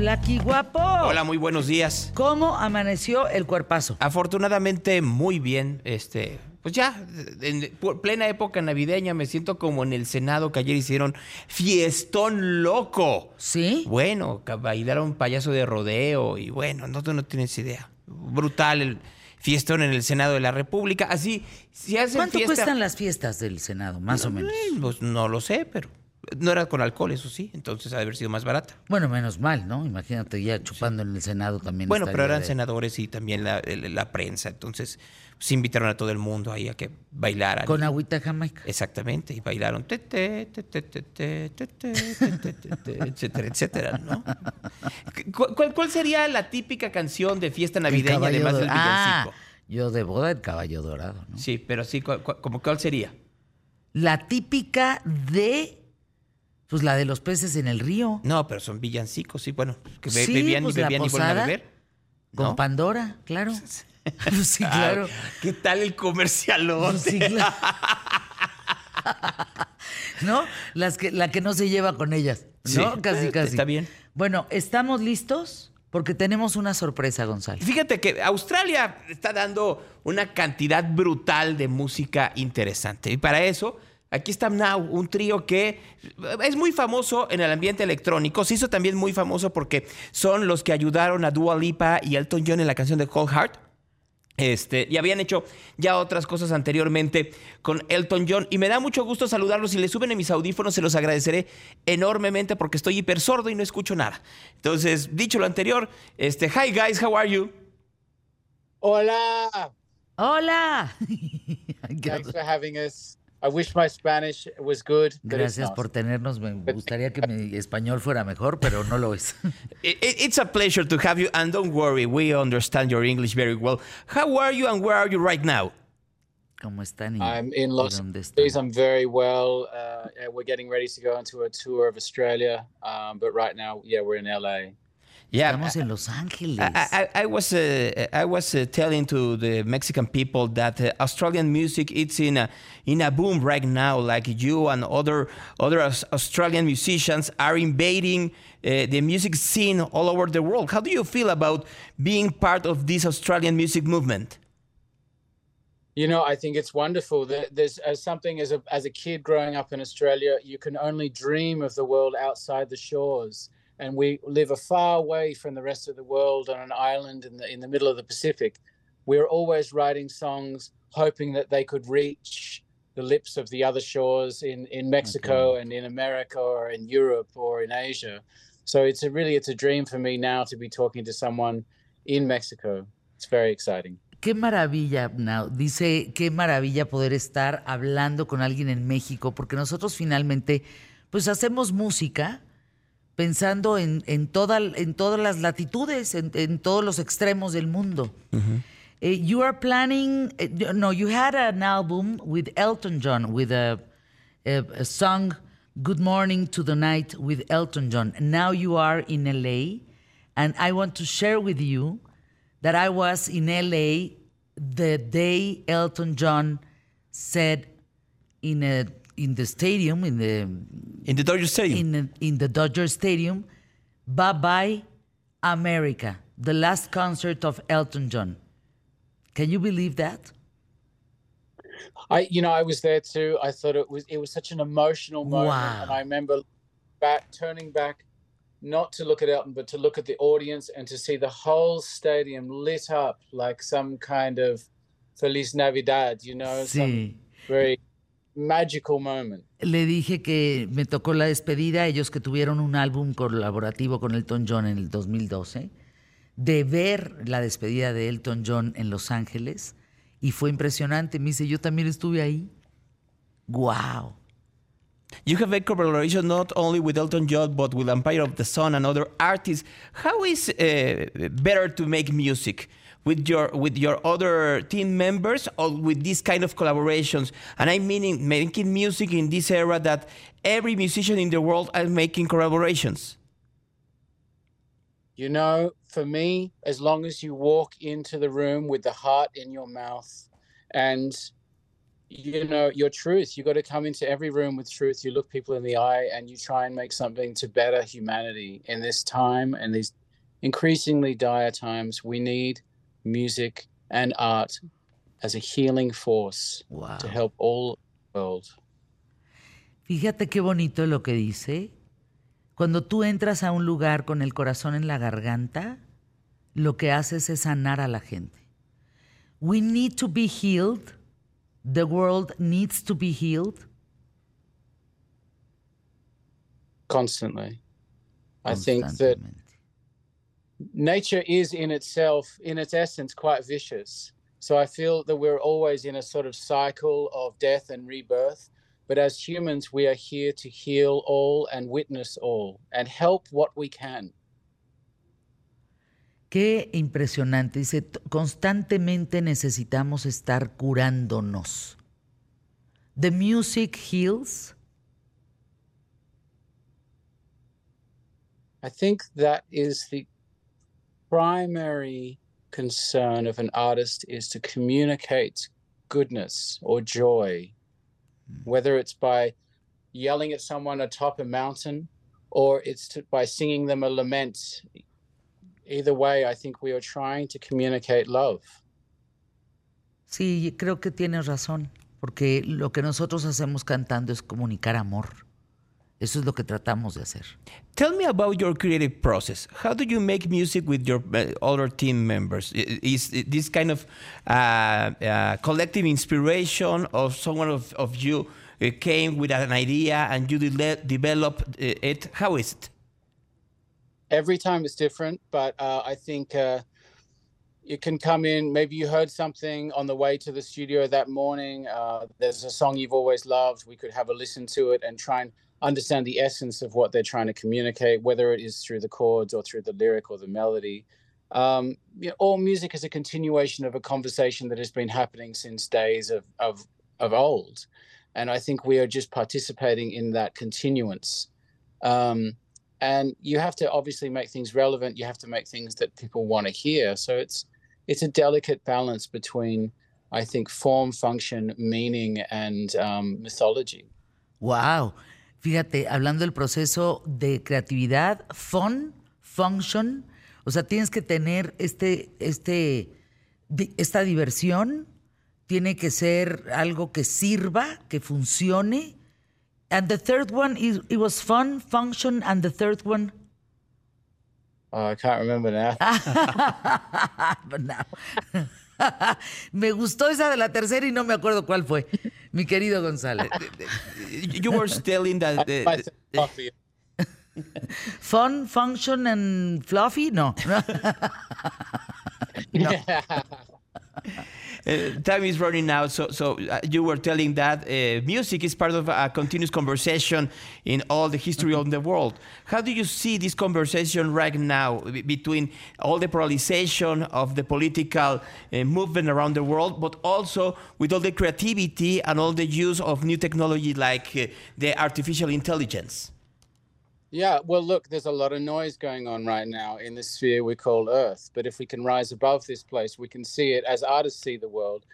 Flaqui guapo. Hola, muy buenos días. ¿Cómo amaneció el cuerpazo? Afortunadamente, muy bien. Este, pues ya, en plena época navideña, me siento como en el Senado que ayer hicieron fiestón loco. ¿Sí? Bueno, bailaron payaso de rodeo y bueno, no, no tienes idea. Brutal el fiestón en el Senado de la República. Así, si hacen ¿Cuánto fiesta- cuestan las fiestas del Senado, más o menos? Eh, Pues no lo sé, pero no era con alcohol, eso sí, entonces ha de haber sido más barata. Bueno, menos mal, ¿no? Imagínate ya chupando en el Senado también. Bueno, pero eran senadores y también la, prensa, entonces se invitaron a todo el mundo ahí a que bailaran. Con agüita jamaica. Exactamente, y bailaron, etcétera, etcétera, ¿no? ¿Cuál, ¿Cuál sería la típica canción de fiesta navideña, además del villancico? Yo de boda el caballo dorado, ¿no? Sí, pero sí, ¿cómo cuál sería? La típica de pues la de los peces en el río. No, pero son villancicos, sí, bueno, que be- Sí, bebían pues y bebían y vuelven a beber. Con ¿no? Pandora, claro. sí, claro. Ay, ¿Qué tal el comercialote? Sí, claro. ¿No? Las que, la que no se lleva con ellas. ¿No? Sí, casi, eh, casi. está bien. Bueno, ¿estamos listos? Porque tenemos una sorpresa, Gonzalo. Fíjate que Australia está dando una cantidad brutal de música interesante. Y para eso, aquí está Now, un trío que es muy famoso en el ambiente electrónico. Se hizo también muy famoso porque son los que ayudaron a Dua Lipa y Elton John en la canción de Cold Heart. Este, y habían hecho ya otras cosas anteriormente con Elton John. Y me da mucho gusto saludarlos. Si le suben en mis audífonos, se los agradeceré enormemente porque estoy hiper sordo y no escucho nada. Entonces, dicho lo anterior, este, hi guys, how are you? Hola. ¡Hola! Thanks for having us. I wish my Spanish was good. it's Gracias por tenernos. Me gustaría que mi español fuera mejor, pero no lo es. I- i- It's a pleasure to have you, and don't worry, we understand your English very well. How are you, and where are you right now? ¿Cómo están? y- I'm in Los Angeles. están? I'm very well. Uh, yeah, we're getting ready to go into a tour of Australia. Um, but right now, yeah, we're in LA. Yeah, Estamos en Los Ángeles. I, I, I was uh, I was uh, telling to the Mexican people that uh, Australian music it's in a in a boom right now. Like you and other other Australian musicians are invading uh, the music scene all over the world. How do you feel about being part of this Australian music movement? You know, I think it's wonderful that there's as something as a as a kid growing up in Australia, you can only dream of the world outside the shores. And we live a far away from the rest of the world on an island in the in the middle of the Pacific. We're always writing songs hoping that they could reach the lips of the other shores in, in Mexico and in America or in Europe or in Asia. So it's a really it's a dream for me now to be talking to someone in Mexico. It's very exciting. Qué maravilla, Nao. Dice, qué maravilla poder estar hablando con alguien en México, porque nosotros finalmente, pues hacemos música pensando en, en, toda, en todas las latitudes, en, en todos los extremos del mundo. Eh, you are planning, eh, no, you had an album with Elton John, with a, a, a song, Good Morning to the Night with Elton John. Now you are in LA, and I want to share with you that I was in LA the day Elton John said in a in the stadium in the In the Dodger Stadium. in the, in the Dodger Stadium, Bye Bye America, the last concert of Elton John. Can you believe that? I, you know, I was there too. I thought it was it was such an emotional moment, and I remember back turning back, not to look at Elton, but to look at the audience and to see the whole stadium lit up like some kind of Feliz Navidad. You know, some very magical moment. Le dije que me tocó la despedida, ellos que tuvieron un álbum colaborativo con Elton John en el 2012, de ver la despedida de Elton John en Los Ángeles y fue impresionante. Me dice, yo también estuve ahí. ¡Wow! You have a collaboration not only with Elton John but with Empire of the Sun and other artists. How is uh, better to make music with your with your other team members or with this kind of collaborations? And I mean making music in this era that every musician in the world are making collaborations. You know, for me, as long as you walk into the room with the heart in your mouth and you know your truth you got to come into every room with truth you look people in the eye and you try and make something to better humanity in this time and these increasingly dire times we need music and art as a healing force Wow. to help all the world Fíjate qué bonito lo que dice. Cuando tú entras a un lugar con el corazón en la garganta, lo que haces es sanar a la gente. We need to be healed. The world needs to be healed. constantly i think that constantemente. Nature is in itself, in its essence, quite vicious. So I feel that we're always in a sort of cycle of death and rebirth. But as humans, we are here to heal all and witness all and help what we can. Qué impresionante. Dice, constantemente necesitamos estar curándonos. The music heals. I think that is the primary concern of an artist is to communicate goodness or joy, hmm. whether it's by yelling at someone atop a mountain or it's to, by singing them a lament. Either way, I think we are trying to communicate love. Sí, creo que tienes razón, porque lo que nosotros hacemos cantando es comunicar amor. Eso es lo que tratamos de hacer. Tell me about your creative process. How do you make music with your uh, other team members? I- Is this kind of uh, uh, collective inspiration of someone of, of you uh, came with an idea and you de- develop uh, it? How is it? every time is different but uh, i think uh, you can come in maybe you heard something on the way to the studio that morning uh, there's a song you've always loved we could have a listen to it and try and understand the essence of what they're trying to communicate whether it is through the chords or through the lyric or the melody. Um, you know, all music is a continuation of a conversation that has been happening since days of, of, of old. And i think we are just participating in that continuance. Um, and you have to obviously make things relevant. You have to make things that people want to hear. So it's it's a delicate balance between i think form function meaning and um, mythology. Wow. Fíjate, hablando del proceso de creatividad, fun, function, o sea, tienes que tener este, este, esta diversión, tiene que ser algo que sirva, que funcione. And the third one, is, it was fun, function, and the third one. oh, i can't remember now But now- me gustó esa de la tercera y no me acuerdo cuál fue, mi querido Gonzalo. You were telling that. I uh, said coffee. Fun, function, and fluffy? No. Uh, time is running out, so so uh, you were telling that uh, music is part of a continuous conversation in all the history of the world. How do you see this conversation right now be- between all the polarization of the political uh, movement around the world, but also with all the creativity and all the use of new technology like uh, the artificial intelligence? Yeah, well, look, there's a lot of noise going on right now in the sphere we call Earth. But if we can rise above this place, we can see it as artists see the world,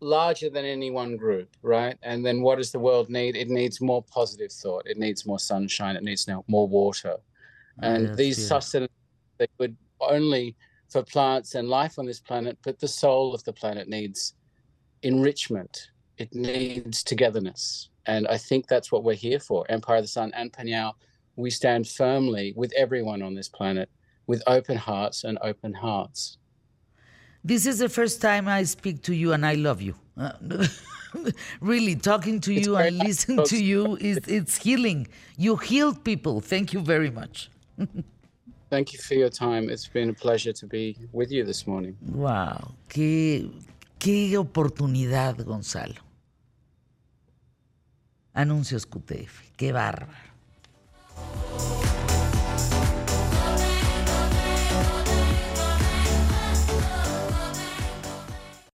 larger than any one group, right? And then what does the world need? It needs more positive thought. It needs more sunshine. It needs now more water. And Yes, these yes. sustenance they would only for plants and life on this planet, but the soul of the planet needs enrichment. It needs togetherness. And I think that's what we're here for. Empire of the Sun and Pnau, we stand firmly with everyone on this planet with open hearts and open hearts. This is the first time I speak to you and I love you. Uh, really, talking to you and listening to you is it's healing. You healed people. Thank you very much. Thank you for your time. It's been a pleasure to be with you this morning. Wow, qué, qué oportunidad, Gonzalo. Anuncios QTF, qué bárbaro.